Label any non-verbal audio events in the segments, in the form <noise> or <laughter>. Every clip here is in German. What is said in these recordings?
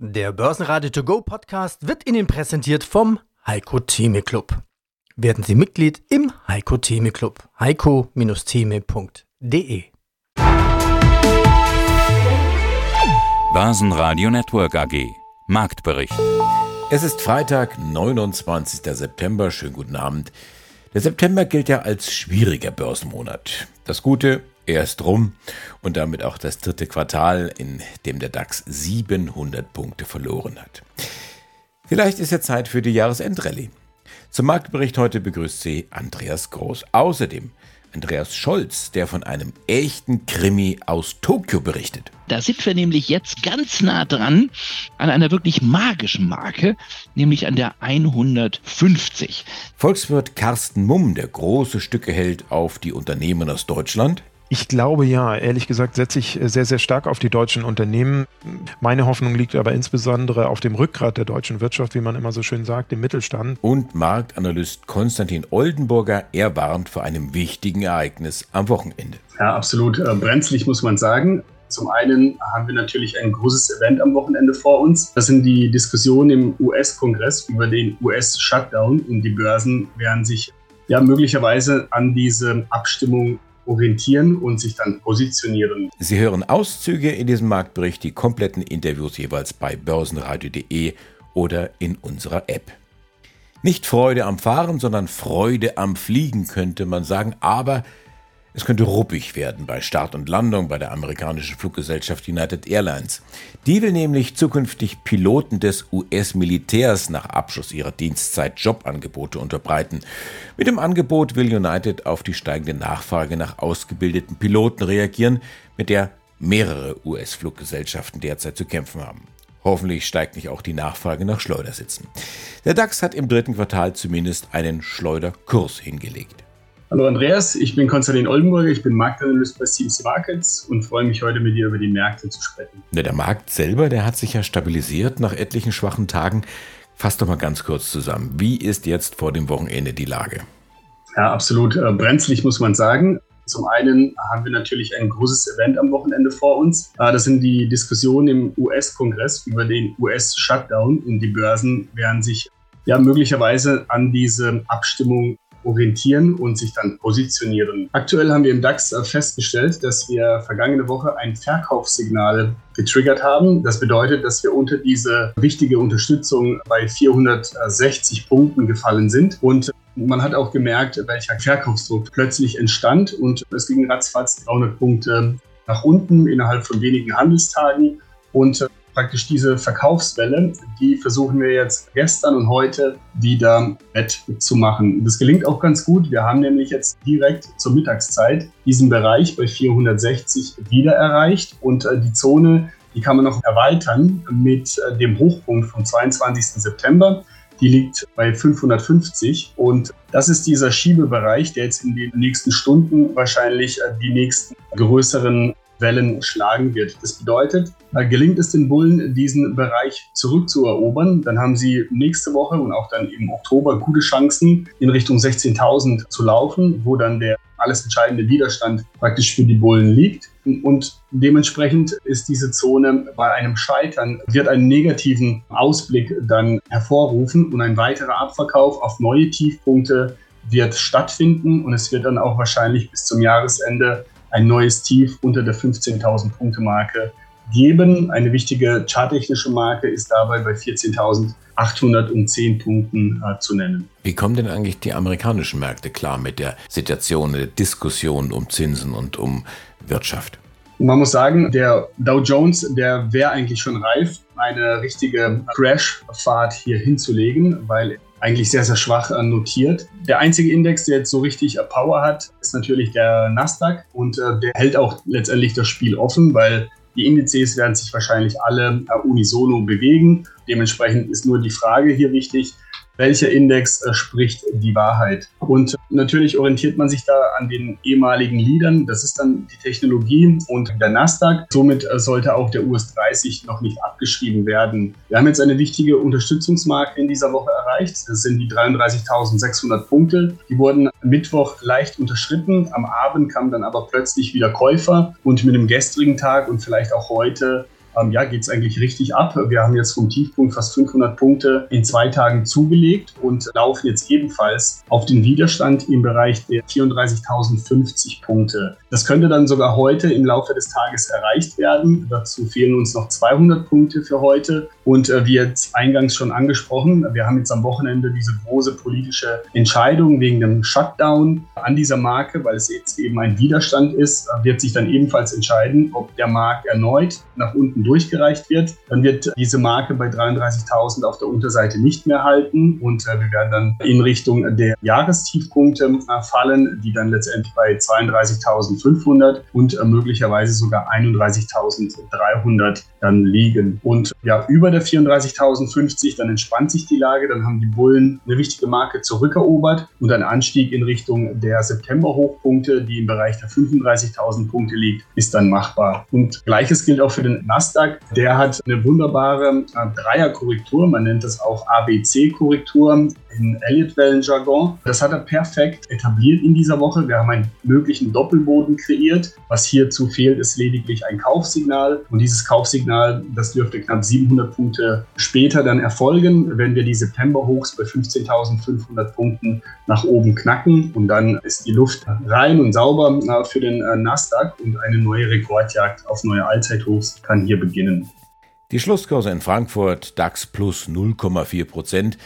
Der Börsenradio To Go Podcast wird Ihnen präsentiert vom Heiko Theme Club. Werden Sie Mitglied im Heiko Theme Club. heiko-theme.de Börsenradio Network AG Marktbericht. Es ist Freitag, 29. September. Schönen guten Abend. Der September gilt ja als schwieriger Börsenmonat. Das Gute, er ist rum und damit auch das dritte Quartal, in dem der DAX 700 Punkte verloren hat. Vielleicht ist ja Zeit für die Jahresendrallye. Zum Marktbericht heute begrüßt Sie Andreas Groß. Außerdem Andreas Scholz, der von einem echten Krimi aus Tokio berichtet. Da sind wir nämlich jetzt ganz nah dran an einer wirklich magischen Marke, nämlich an der 150. Volkswirt Carsten Mumm, der große Stücke hält auf die Unternehmen aus Deutschland. Ich glaube ja, ehrlich gesagt setze ich sehr, sehr stark auf die deutschen Unternehmen. Meine Hoffnung liegt aber insbesondere auf dem Rückgrat der deutschen Wirtschaft, wie man immer so schön sagt, dem Mittelstand. Und Marktanalyst Konstantin Oldenburger, er warnt vor einem wichtigen Ereignis am Wochenende. Ja, absolut äh, brenzlig, muss man sagen. Zum einen haben wir natürlich ein großes Event am Wochenende vor uns. Das sind die Diskussionen im US-Kongress über den US-Shutdown und die Börsen werden sich ja möglicherweise an diese Abstimmung orientieren und sich dann positionieren. Sie hören Auszüge in diesem Marktbericht, die kompletten Interviews jeweils bei börsenradio.de oder in unserer App. Nicht Freude am Fahren, sondern Freude am Fliegen könnte man sagen, aber es könnte ruppig werden bei Start und Landung bei der amerikanischen Fluggesellschaft United Airlines. Die will nämlich zukünftig Piloten des US-Militärs nach Abschluss ihrer Dienstzeit Jobangebote unterbreiten. Mit dem Angebot will United auf die steigende Nachfrage nach ausgebildeten Piloten reagieren, mit der mehrere US-Fluggesellschaften derzeit zu kämpfen haben. Hoffentlich steigt nicht auch die Nachfrage nach Schleudersitzen. Der DAX hat im dritten Quartal zumindest einen Schleuderkurs hingelegt. Hallo Andreas, ich bin Konstantin Oldenburger, ich bin Marktanalyst bei CMC Markets und freue mich heute mit dir über die Märkte zu sprechen. Ja, der Markt selber, der hat sich ja stabilisiert nach etlichen schwachen Tagen. Fass doch mal ganz kurz zusammen. Wie ist jetzt vor dem Wochenende die Lage? Ja, absolut äh, brenzlig, muss man sagen. Zum einen haben wir natürlich ein großes Event am Wochenende vor uns. Äh, das sind die Diskussionen im US-Kongress über den US-Shutdown und die Börsen werden sich ja möglicherweise an diese Abstimmung orientieren und sich dann positionieren. Aktuell haben wir im DAX äh, festgestellt, dass wir vergangene Woche ein Verkaufssignal getriggert haben. Das bedeutet, dass wir unter diese wichtige Unterstützung bei 460 Punkten gefallen sind und man hat auch gemerkt, welcher Verkaufsdruck plötzlich entstand und es ging ratzfatz 300 Punkte nach unten innerhalb von wenigen Handelstagen. Und äh, praktisch diese Verkaufswelle, die versuchen wir jetzt gestern und heute wieder wettzumachen. Das gelingt auch ganz gut. Wir haben nämlich jetzt direkt zur Mittagszeit diesen Bereich bei 460 wieder erreicht und äh, die Zone, die kann man noch erweitern mit äh, dem Hochpunkt vom 22. September. Die liegt bei 550 und das ist dieser Schiebebereich, der jetzt in den nächsten Stunden wahrscheinlich äh, die nächsten größeren Wellen schlagen wird. Das bedeutet, gelingt es den Bullen, diesen Bereich zurückzuerobern, dann haben sie nächste Woche und auch dann im Oktober gute Chancen, in Richtung 16.000 zu laufen, wo dann der alles entscheidende Widerstand praktisch für die Bullen liegt. Und dementsprechend ist diese Zone bei einem Scheitern, wird einen negativen Ausblick dann hervorrufen und ein weiterer Abverkauf auf neue Tiefpunkte wird stattfinden und es wird dann auch wahrscheinlich bis zum Jahresende ein neues Tief unter der 15.000 Punkte Marke geben. Eine wichtige charttechnische Marke ist dabei bei 14.810 Punkten äh, zu nennen. Wie kommen denn eigentlich die amerikanischen Märkte klar mit der Situation, der Diskussion um Zinsen und um Wirtschaft? Man muss sagen, der Dow Jones, der wäre eigentlich schon reif, eine richtige Crash-Fahrt hier hinzulegen, weil eigentlich sehr, sehr schwach äh, notiert. Der einzige Index, der jetzt so richtig äh, Power hat, ist natürlich der Nasdaq und äh, der hält auch letztendlich das Spiel offen, weil die Indizes werden sich wahrscheinlich alle unisono bewegen. Dementsprechend ist nur die Frage hier wichtig, welcher Index äh, spricht die Wahrheit. Und natürlich orientiert man sich da an den ehemaligen Leadern. Das ist dann die Technologie und der Nasdaq. Somit äh, sollte auch der US 30 noch nicht abgeschrieben werden. Wir haben jetzt eine wichtige Unterstützungsmarke in dieser Woche erreicht. Das sind die 33.600 Punkte. Die wurden Mittwoch leicht unterschritten. Am Abend kamen dann aber plötzlich wieder Käufer und mit dem gestrigen Tag und vielleicht auch heute ähm, ja, geht es eigentlich richtig ab. Wir haben jetzt vom Tiefpunkt fast 500 Punkte in zwei Tagen zugelegt und laufen jetzt ebenfalls auf den Widerstand im Bereich der 34.050 Punkte. Das könnte dann sogar heute im Laufe des Tages erreicht werden. Dazu fehlen uns noch 200 Punkte für heute. Und äh, wie jetzt eingangs schon angesprochen, wir haben jetzt am Wochenende diese große politische Entscheidung wegen dem Shutdown an dieser Marke, weil es jetzt eben ein Widerstand ist, wird sich dann ebenfalls entscheiden, ob der Markt erneut nach unten durchgereicht wird. Dann wird diese Marke bei 33.000 auf der Unterseite nicht mehr halten und äh, wir werden dann in Richtung der Jahrestiefpunkte äh, fallen, die dann letztendlich bei 32.500 und äh, möglicherweise sogar 31.300 dann liegen. Und ja, über der 34.050, dann entspannt sich die Lage, dann haben die Bullen eine wichtige Marke zurückerobert und ein Anstieg in Richtung der September-Hochpunkte, die im Bereich der 35.000 Punkte liegt, ist dann machbar. Und gleiches gilt auch für den Nasdaq. Der hat eine wunderbare äh, Dreierkorrektur, man nennt das auch ABC-Korrektur in Elliott-Wellen-Jargon. Das hat er perfekt etabliert in dieser Woche. Wir haben einen möglichen Doppelboden kreiert. Was hierzu fehlt, ist lediglich ein Kaufsignal. Und dieses Kaufsignal, das dürfte knapp 700 Punkte später dann erfolgen, wenn wir die September-Hochs bei 15.500 Punkten nach oben knacken. Und dann ist die Luft rein und sauber äh, für den äh, Nasdaq und eine neue Rekordjagd auf neue Allzeithochs kann hier beginnen. Die Schlusskurse in Frankfurt DAX plus 0,4 Prozent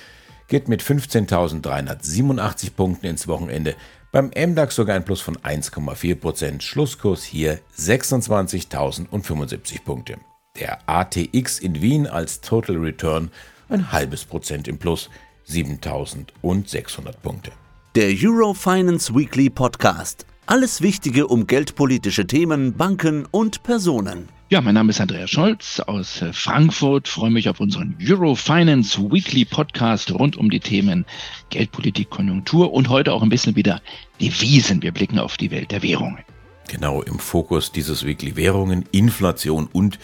geht mit 15.387 Punkten ins Wochenende. Beim MDAX sogar ein Plus von 1,4 Prozent. Schlusskurs hier 26.075 Punkte. Der ATX in Wien als Total Return ein halbes Prozent im Plus 7.600 Punkte. Der Eurofinance Weekly Podcast. Alles Wichtige um geldpolitische Themen, Banken und Personen. Ja, mein Name ist Andreas Scholz aus äh, Frankfurt. Freue mich auf unseren Eurofinance Weekly Podcast rund um die Themen Geldpolitik, Konjunktur und heute auch ein bisschen wieder Devisen. Wir blicken auf die Welt der Währungen. Genau im Fokus dieses Weekly Währungen, Inflation und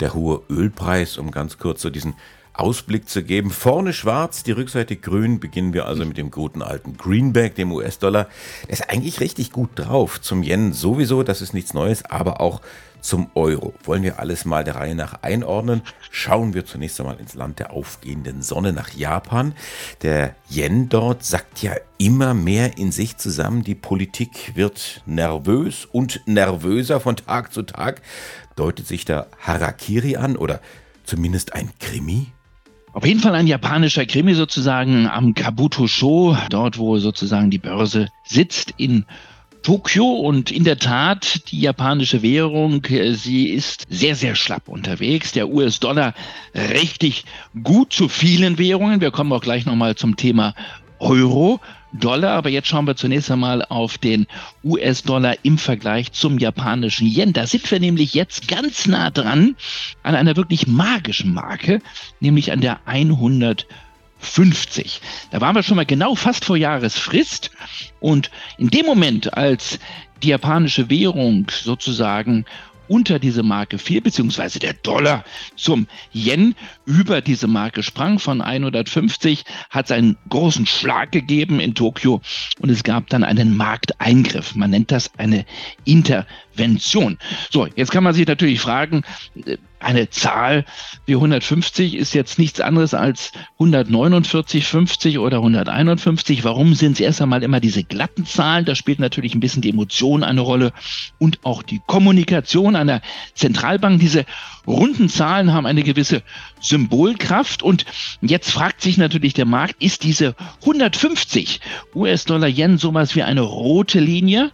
der hohe Ölpreis, um ganz kurz so diesen Ausblick zu geben. Vorne schwarz, die Rückseite grün. Beginnen wir also mit dem guten alten Greenback, dem US-Dollar. Der ist eigentlich richtig gut drauf. Zum Yen sowieso, das ist nichts Neues, aber auch zum Euro. Wollen wir alles mal der Reihe nach einordnen? Schauen wir zunächst einmal ins Land der aufgehenden Sonne nach Japan. Der Yen dort sackt ja immer mehr in sich zusammen. Die Politik wird nervös und nervöser von Tag zu Tag. Deutet sich da Harakiri an oder zumindest ein Krimi? Auf jeden Fall ein japanischer Krimi sozusagen am Kabuto-Sho, dort wo sozusagen die Börse sitzt in Tokio und in der Tat, die japanische Währung, äh, sie ist sehr, sehr schlapp unterwegs. Der US-Dollar richtig gut zu vielen Währungen. Wir kommen auch gleich nochmal zum Thema Euro. Dollar, aber jetzt schauen wir zunächst einmal auf den US-Dollar im Vergleich zum japanischen Yen. Da sind wir nämlich jetzt ganz nah dran an einer wirklich magischen Marke, nämlich an der 100 50. Da waren wir schon mal genau fast vor Jahresfrist. Und in dem Moment, als die japanische Währung sozusagen unter diese Marke fiel, beziehungsweise der Dollar zum Yen über diese Marke sprang von 150, hat es einen großen Schlag gegeben in Tokio und es gab dann einen Markteingriff. Man nennt das eine Intervention. So, jetzt kann man sich natürlich fragen, äh, eine Zahl wie 150 ist jetzt nichts anderes als 149, 50 oder 151. Warum sind es erst einmal immer diese glatten Zahlen? Da spielt natürlich ein bisschen die Emotion eine Rolle und auch die Kommunikation einer Zentralbank. Diese runden Zahlen haben eine gewisse Symbolkraft und jetzt fragt sich natürlich der Markt, ist diese 150 US-Dollar-Yen sowas wie eine rote Linie?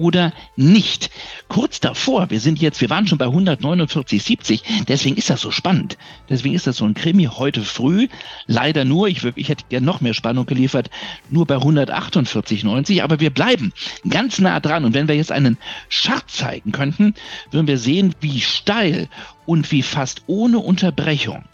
Oder nicht. Kurz davor, wir sind jetzt, wir waren schon bei 149,70, deswegen ist das so spannend. Deswegen ist das so ein Krimi heute früh. Leider nur, ich, ich hätte gerne noch mehr Spannung geliefert, nur bei 148,90, aber wir bleiben ganz nah dran. Und wenn wir jetzt einen Chart zeigen könnten, würden wir sehen, wie steil und wie fast ohne Unterbrechung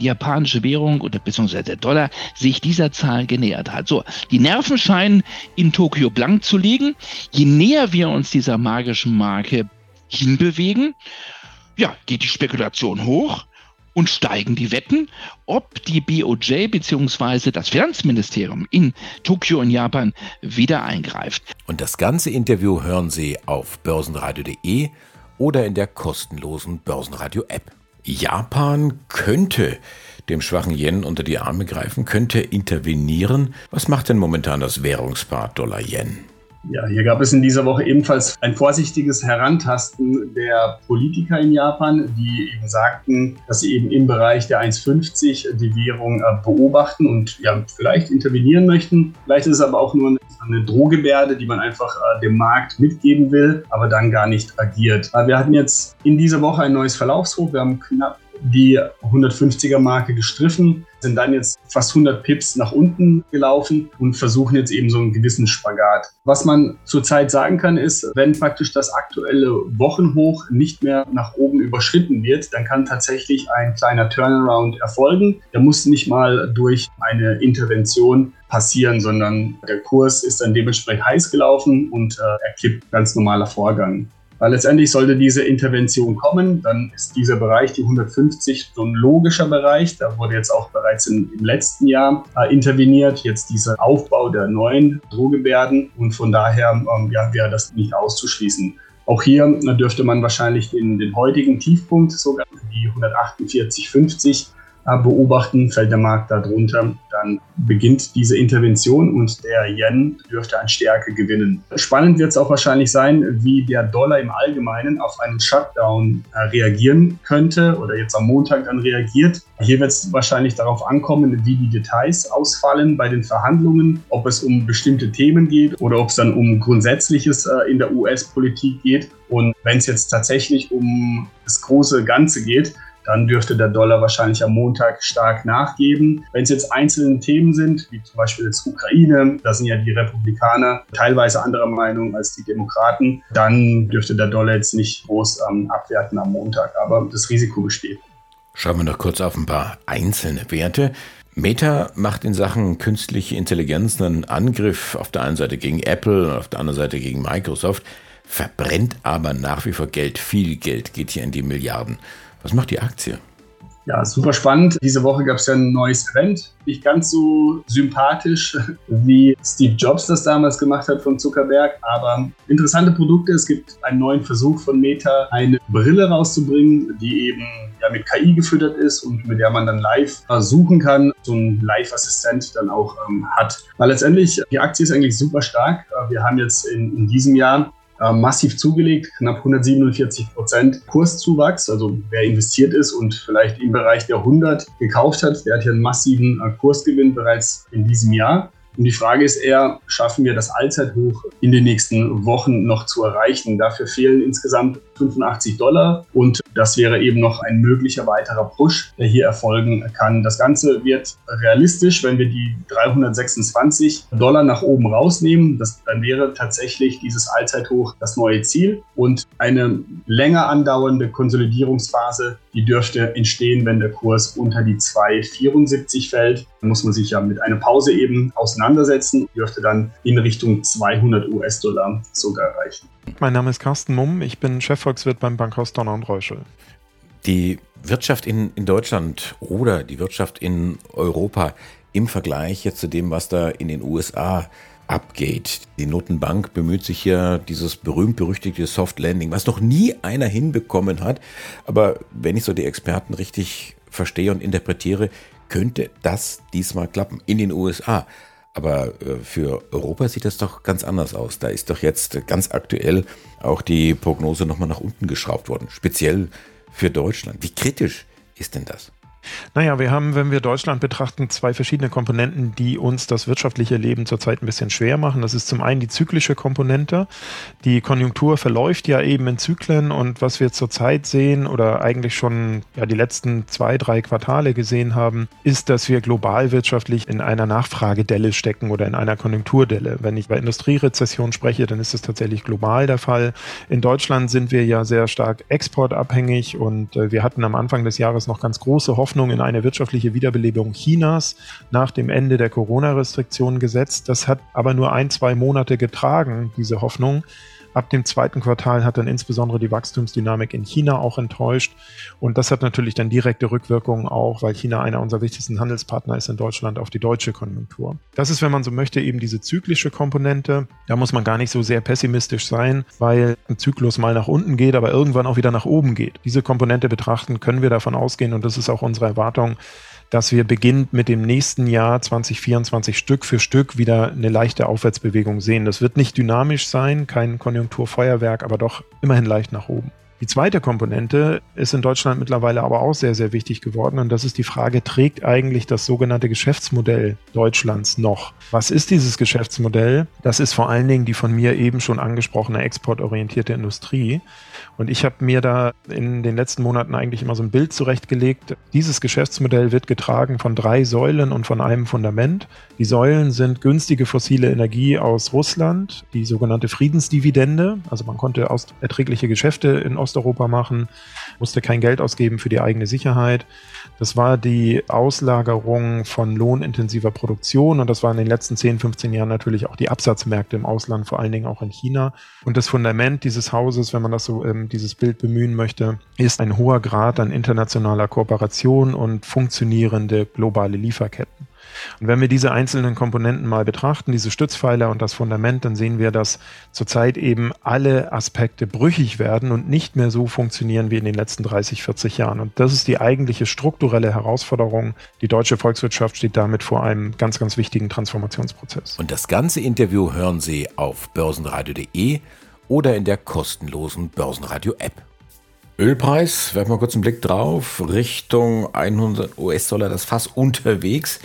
die japanische Währung oder beziehungsweise der Dollar sich dieser Zahl genähert hat. So, die Nerven scheinen in Tokio blank zu liegen. Je näher wir uns dieser magischen Marke hinbewegen, ja, geht die Spekulation hoch und steigen die Wetten, ob die BOJ bzw. das Finanzministerium in Tokio in Japan wieder eingreift. Und das ganze Interview hören Sie auf börsenradio.de oder in der kostenlosen Börsenradio-App. Japan könnte dem schwachen Yen unter die Arme greifen, könnte intervenieren. Was macht denn momentan das Währungspaar Dollar-Yen? Ja, hier gab es in dieser Woche ebenfalls ein vorsichtiges Herantasten der Politiker in Japan, die eben sagten, dass sie eben im Bereich der 1,50 die Währung äh, beobachten und ja, vielleicht intervenieren möchten. Vielleicht ist es aber auch nur eine Drohgebärde, die man einfach äh, dem Markt mitgeben will, aber dann gar nicht agiert. Äh, wir hatten jetzt in dieser Woche ein neues Verlaufshoch. Wir haben knapp die 150er Marke gestriffen, sind dann jetzt fast 100 Pips nach unten gelaufen und versuchen jetzt eben so einen gewissen Spagat. Was man zurzeit sagen kann, ist, wenn praktisch das aktuelle Wochenhoch nicht mehr nach oben überschritten wird, dann kann tatsächlich ein kleiner Turnaround erfolgen. Der muss nicht mal durch eine Intervention passieren, sondern der Kurs ist dann dementsprechend heiß gelaufen und äh, er kippt ganz normaler Vorgang. Weil letztendlich sollte diese Intervention kommen, dann ist dieser Bereich, die 150, so ein logischer Bereich. Da wurde jetzt auch bereits in, im letzten Jahr äh, interveniert. Jetzt dieser Aufbau der neuen Drohgebärden und von daher ähm, ja, wäre das nicht auszuschließen. Auch hier äh, dürfte man wahrscheinlich den, den heutigen Tiefpunkt sogar die 148,50 äh, beobachten, fällt der Markt darunter, dann beginnt diese Intervention und der Yen dürfte an Stärke gewinnen. Spannend wird es auch wahrscheinlich sein, wie der Dollar im Allgemeinen auf einen Shutdown äh, reagieren könnte oder jetzt am Montag dann reagiert. Hier wird es wahrscheinlich darauf ankommen, wie die Details ausfallen bei den Verhandlungen, ob es um bestimmte Themen geht oder ob es dann um Grundsätzliches äh, in der US-Politik geht. Und wenn es jetzt tatsächlich um das große Ganze geht, dann dürfte der Dollar wahrscheinlich am Montag stark nachgeben. Wenn es jetzt einzelne Themen sind, wie zum Beispiel jetzt Ukraine, da sind ja die Republikaner teilweise anderer Meinung als die Demokraten, dann dürfte der Dollar jetzt nicht groß ähm, abwerten am Montag. Aber das Risiko besteht. Schauen wir noch kurz auf ein paar einzelne Werte. Meta macht in Sachen künstliche Intelligenz einen Angriff auf der einen Seite gegen Apple und auf der anderen Seite gegen Microsoft, verbrennt aber nach wie vor Geld. Viel Geld geht hier in die Milliarden. Was macht die Aktie? Ja, super spannend. Diese Woche gab es ja ein neues Event. Nicht ganz so sympathisch, <laughs> wie Steve Jobs das damals gemacht hat von Zuckerberg, aber interessante Produkte. Es gibt einen neuen Versuch von Meta, eine Brille rauszubringen, die eben ja, mit KI gefüttert ist und mit der man dann live suchen kann, so ein Live-Assistent dann auch ähm, hat. Weil letztendlich, die Aktie ist eigentlich super stark. Wir haben jetzt in, in diesem Jahr äh, massiv zugelegt, knapp 147 Prozent Kurszuwachs. Also wer investiert ist und vielleicht im Bereich der 100 gekauft hat, der hat hier einen massiven äh, Kursgewinn bereits in diesem Jahr. Und die Frage ist eher, schaffen wir das Allzeithoch in den nächsten Wochen noch zu erreichen? Dafür fehlen insgesamt 85 Dollar und das wäre eben noch ein möglicher weiterer Push, der hier erfolgen kann. Das Ganze wird realistisch, wenn wir die 326 Dollar nach oben rausnehmen. Das, dann wäre tatsächlich dieses Allzeithoch das neue Ziel und eine länger andauernde Konsolidierungsphase, die dürfte entstehen, wenn der Kurs unter die 2,74 fällt. Da muss man sich ja mit einer Pause eben auseinandersetzen, dürfte dann in Richtung 200 US-Dollar sogar erreichen. Mein Name ist Carsten Mumm, ich bin Chefvolkswirt beim Bankhaus Donner und Reuschel. Die Wirtschaft in, in Deutschland oder die Wirtschaft in Europa im Vergleich jetzt zu dem, was da in den USA abgeht. Die Notenbank bemüht sich hier dieses berühmt-berüchtigte Soft Landing, was noch nie einer hinbekommen hat. Aber wenn ich so die Experten richtig verstehe und interpretiere, könnte das diesmal klappen in den USA. Aber äh, für Europa sieht das doch ganz anders aus. Da ist doch jetzt ganz aktuell auch die Prognose nochmal nach unten geschraubt worden, speziell für Deutschland. Wie kritisch ist denn das? Naja, wir haben, wenn wir Deutschland betrachten, zwei verschiedene Komponenten, die uns das wirtschaftliche Leben zurzeit ein bisschen schwer machen. Das ist zum einen die zyklische Komponente. Die Konjunktur verläuft ja eben in Zyklen und was wir zurzeit sehen oder eigentlich schon ja, die letzten zwei, drei Quartale gesehen haben, ist, dass wir global wirtschaftlich in einer Nachfragedelle stecken oder in einer Konjunkturdelle. Wenn ich bei Industrierezession spreche, dann ist es tatsächlich global der Fall. In Deutschland sind wir ja sehr stark exportabhängig und äh, wir hatten am Anfang des Jahres noch ganz große Hoffnung, Hoffnung in eine wirtschaftliche Wiederbelebung Chinas nach dem Ende der Corona-Restriktionen gesetzt. Das hat aber nur ein, zwei Monate getragen, diese Hoffnung Ab dem zweiten Quartal hat dann insbesondere die Wachstumsdynamik in China auch enttäuscht. Und das hat natürlich dann direkte Rückwirkungen auch, weil China einer unserer wichtigsten Handelspartner ist in Deutschland, auf die deutsche Konjunktur. Das ist, wenn man so möchte, eben diese zyklische Komponente. Da muss man gar nicht so sehr pessimistisch sein, weil ein Zyklus mal nach unten geht, aber irgendwann auch wieder nach oben geht. Diese Komponente betrachten können wir davon ausgehen und das ist auch unsere Erwartung, dass wir beginnend mit dem nächsten Jahr 2024 Stück für Stück wieder eine leichte Aufwärtsbewegung sehen. Das wird nicht dynamisch sein, kein Konjunkturfeuerwerk, aber doch immerhin leicht nach oben. Die zweite Komponente ist in Deutschland mittlerweile aber auch sehr, sehr wichtig geworden. Und das ist die Frage, trägt eigentlich das sogenannte Geschäftsmodell Deutschlands noch? Was ist dieses Geschäftsmodell? Das ist vor allen Dingen die von mir eben schon angesprochene exportorientierte Industrie. Und ich habe mir da in den letzten Monaten eigentlich immer so ein Bild zurechtgelegt. Dieses Geschäftsmodell wird getragen von drei Säulen und von einem Fundament. Die Säulen sind günstige fossile Energie aus Russland, die sogenannte Friedensdividende. Also man konnte erträgliche Geschäfte in Osteuropa machen, musste kein Geld ausgeben für die eigene Sicherheit. Das war die Auslagerung von lohnintensiver Produktion und das war in den letzten 10, 15 Jahren natürlich auch die Absatzmärkte im Ausland, vor allen Dingen auch in China. Und das Fundament dieses Hauses, wenn man das so, ähm, dieses Bild bemühen möchte, ist ein hoher Grad an internationaler Kooperation und funktionierende globale Lieferketten. Und wenn wir diese einzelnen Komponenten mal betrachten, diese Stützpfeiler und das Fundament, dann sehen wir, dass zurzeit eben alle Aspekte brüchig werden und nicht mehr so funktionieren wie in den letzten 30, 40 Jahren. Und das ist die eigentliche strukturelle Herausforderung. Die deutsche Volkswirtschaft steht damit vor einem ganz, ganz wichtigen Transformationsprozess. Und das ganze Interview hören Sie auf börsenradio.de oder in der kostenlosen Börsenradio-App. Ölpreis, werfen wir kurz einen Blick drauf, Richtung 100 US-Dollar das Fass unterwegs.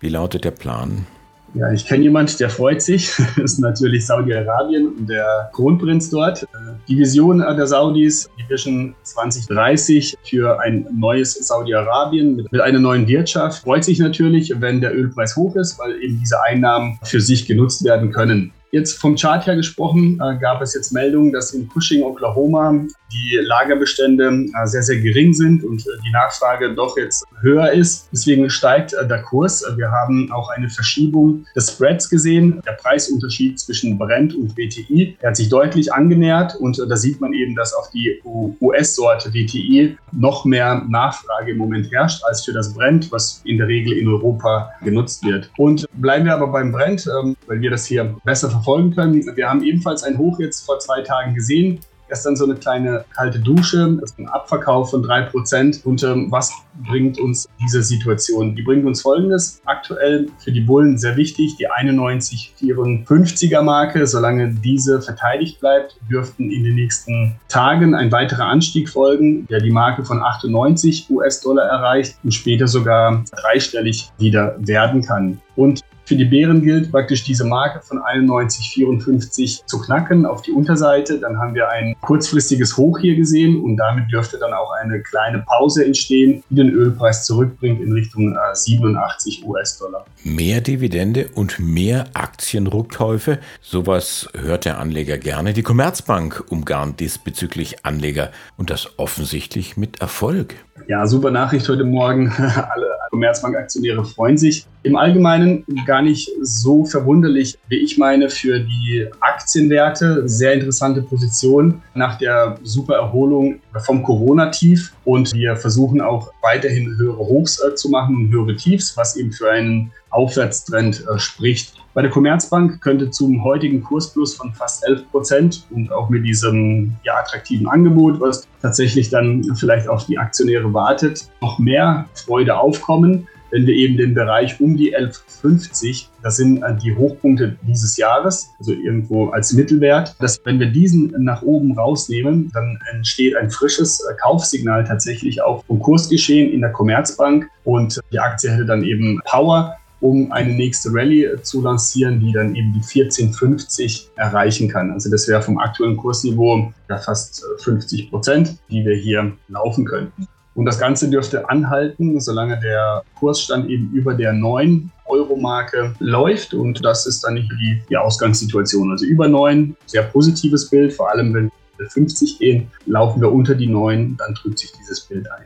Wie lautet der Plan? Ja, ich kenne jemanden, der freut sich. <laughs> Das ist natürlich Saudi-Arabien und der Kronprinz dort. Die Vision der Saudis, die Vision 2030 für ein neues Saudi-Arabien mit einer neuen Wirtschaft, freut sich natürlich, wenn der Ölpreis hoch ist, weil eben diese Einnahmen für sich genutzt werden können. Jetzt vom Chart her gesprochen, äh, gab es jetzt Meldungen, dass in Cushing, Oklahoma, die Lagerbestände äh, sehr, sehr gering sind und äh, die Nachfrage doch jetzt höher ist. Deswegen steigt äh, der Kurs. Wir haben auch eine Verschiebung des Spreads gesehen. Der Preisunterschied zwischen Brent und WTI der hat sich deutlich angenähert und da sieht man eben, dass auf die US-Sorte WTI noch mehr Nachfrage im Moment herrscht als für das Brent, was in der Regel in Europa genutzt wird. Und bleiben wir aber beim Brent, ähm, weil wir das hier besser verfolgen können. Wir haben ebenfalls ein Hoch jetzt vor zwei Tagen gesehen. Gestern so eine kleine kalte Dusche, ist ein Abverkauf von 3%. Und ähm, was bringt uns diese Situation? Die bringt uns folgendes. Aktuell für die Bullen sehr wichtig, die 91,54er Marke. Solange diese verteidigt bleibt, dürften in den nächsten Tagen ein weiterer Anstieg folgen, der die Marke von 98 US-Dollar erreicht und später sogar dreistellig wieder werden kann. Und für die Bären gilt praktisch diese Marke von 91,54 zu knacken auf die Unterseite. Dann haben wir ein kurzfristiges Hoch hier gesehen und damit dürfte dann auch eine kleine Pause entstehen, die den Ölpreis zurückbringt in Richtung 87 äh, US-Dollar. Mehr Dividende und mehr Aktienrückkäufe, sowas hört der Anleger gerne. Die Commerzbank umgarnt diesbezüglich Anleger und das offensichtlich mit Erfolg. Ja, super Nachricht heute Morgen. <laughs> Alle Commerzbank-Aktionäre freuen sich. Im Allgemeinen gar nicht so verwunderlich, wie ich meine, für die Aktienwerte. Sehr interessante Position nach der super Erholung vom Corona-Tief. Und wir versuchen auch weiterhin höhere Hochs äh, zu machen und höhere Tiefs, was eben für einen Aufwärtstrend äh, spricht. Bei der Commerzbank könnte zum heutigen Kursplus von fast 11 Prozent und auch mit diesem ja, attraktiven Angebot, was tatsächlich dann vielleicht auf die Aktionäre wartet, noch mehr Freude aufkommen. Wenn wir eben den Bereich um die 11,50, das sind äh, die Hochpunkte dieses Jahres, also irgendwo als Mittelwert, dass wenn wir diesen nach oben rausnehmen, dann entsteht ein frisches äh, Kaufsignal tatsächlich auch vom Kursgeschehen in der Commerzbank und die Aktie hätte dann eben Power um eine nächste Rallye äh, zu lancieren, die dann eben die 1450 erreichen kann. Also das wäre vom aktuellen Kursniveau ja fast 50 Prozent, die wir hier laufen könnten. Und das Ganze dürfte anhalten, solange der Kursstand eben über der 9 Euro-Marke läuft. Und das ist dann die, die Ausgangssituation. Also über 9, sehr positives Bild, vor allem wenn wir 50 gehen, laufen wir unter die 9, dann trübt sich dieses Bild ein.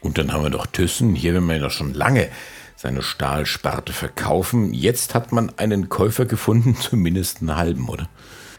Und dann haben wir noch Thyssen. Hier will man ja schon lange seine Stahlsparte verkaufen. Jetzt hat man einen Käufer gefunden, <laughs> zumindest einen halben, oder?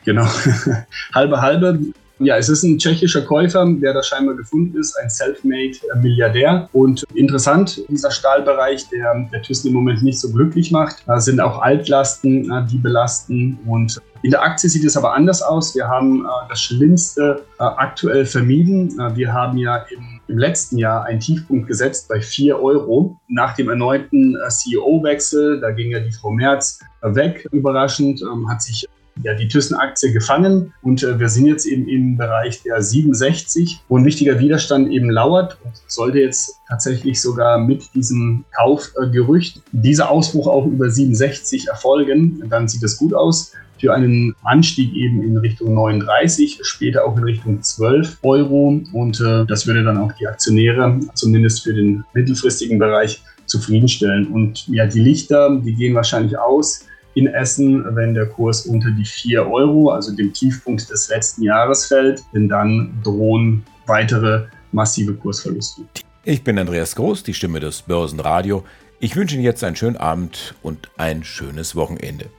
Genau, <laughs> halbe halbe. Ja, es ist ein tschechischer Käufer, der da scheinbar gefunden ist, ein self-made Milliardär. Und interessant, dieser Stahlbereich, der der Thyssen im Moment nicht so glücklich macht, da sind auch Altlasten, die belasten. Und in der Aktie sieht es aber anders aus. Wir haben äh, das Schlimmste äh, aktuell vermieden. Äh, wir haben ja im, im, letzten Jahr einen Tiefpunkt gesetzt bei 4 Euro. Nach dem erneuten äh, CEO-Wechsel, da ging ja die Frau Merz weg, überraschend, ähm, hat sich ja, die Thyssen-Aktie gefangen. Und äh, wir sind jetzt eben im Bereich der 67, wo ein wichtiger Widerstand eben lauert und sollte jetzt tatsächlich sogar mit diesem Kaufgerücht dieser Ausbruch auch über 67 erfolgen, dann sieht es gut aus für einen Anstieg eben in Richtung 39, später auch in Richtung 12 Euro und äh, das würde dann auch die Aktionäre zumindest für den mittelfristigen Bereich zufriedenstellen und ja, die Lichter, die gehen wahrscheinlich aus in Essen, wenn der Kurs unter die 4 Euro, also dem Tiefpunkt des letzten Jahres fällt, denn dann drohen weitere massive Kursverluste. Ich bin Andreas Groß, die Stimme des Börsenradio. Ich wünsche Ihnen jetzt einen schönen Abend und ein schönes Wochenende.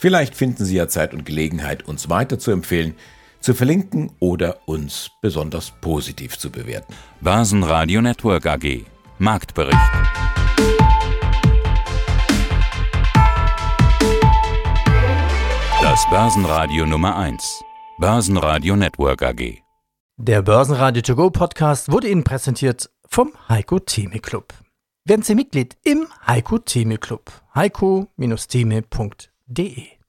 Vielleicht finden Sie ja Zeit und Gelegenheit, uns weiter zu empfehlen, zu verlinken oder uns besonders positiv zu bewerten. Börsenradio Network AG Marktbericht. Das Börsenradio Nummer 1. Börsenradio Network AG. Der Börsenradio To Go Podcast wurde Ihnen präsentiert vom Heiko Theme Club. Werden Sie Mitglied im Heiko Theme Club. heiko-theme.de www.radioplay.de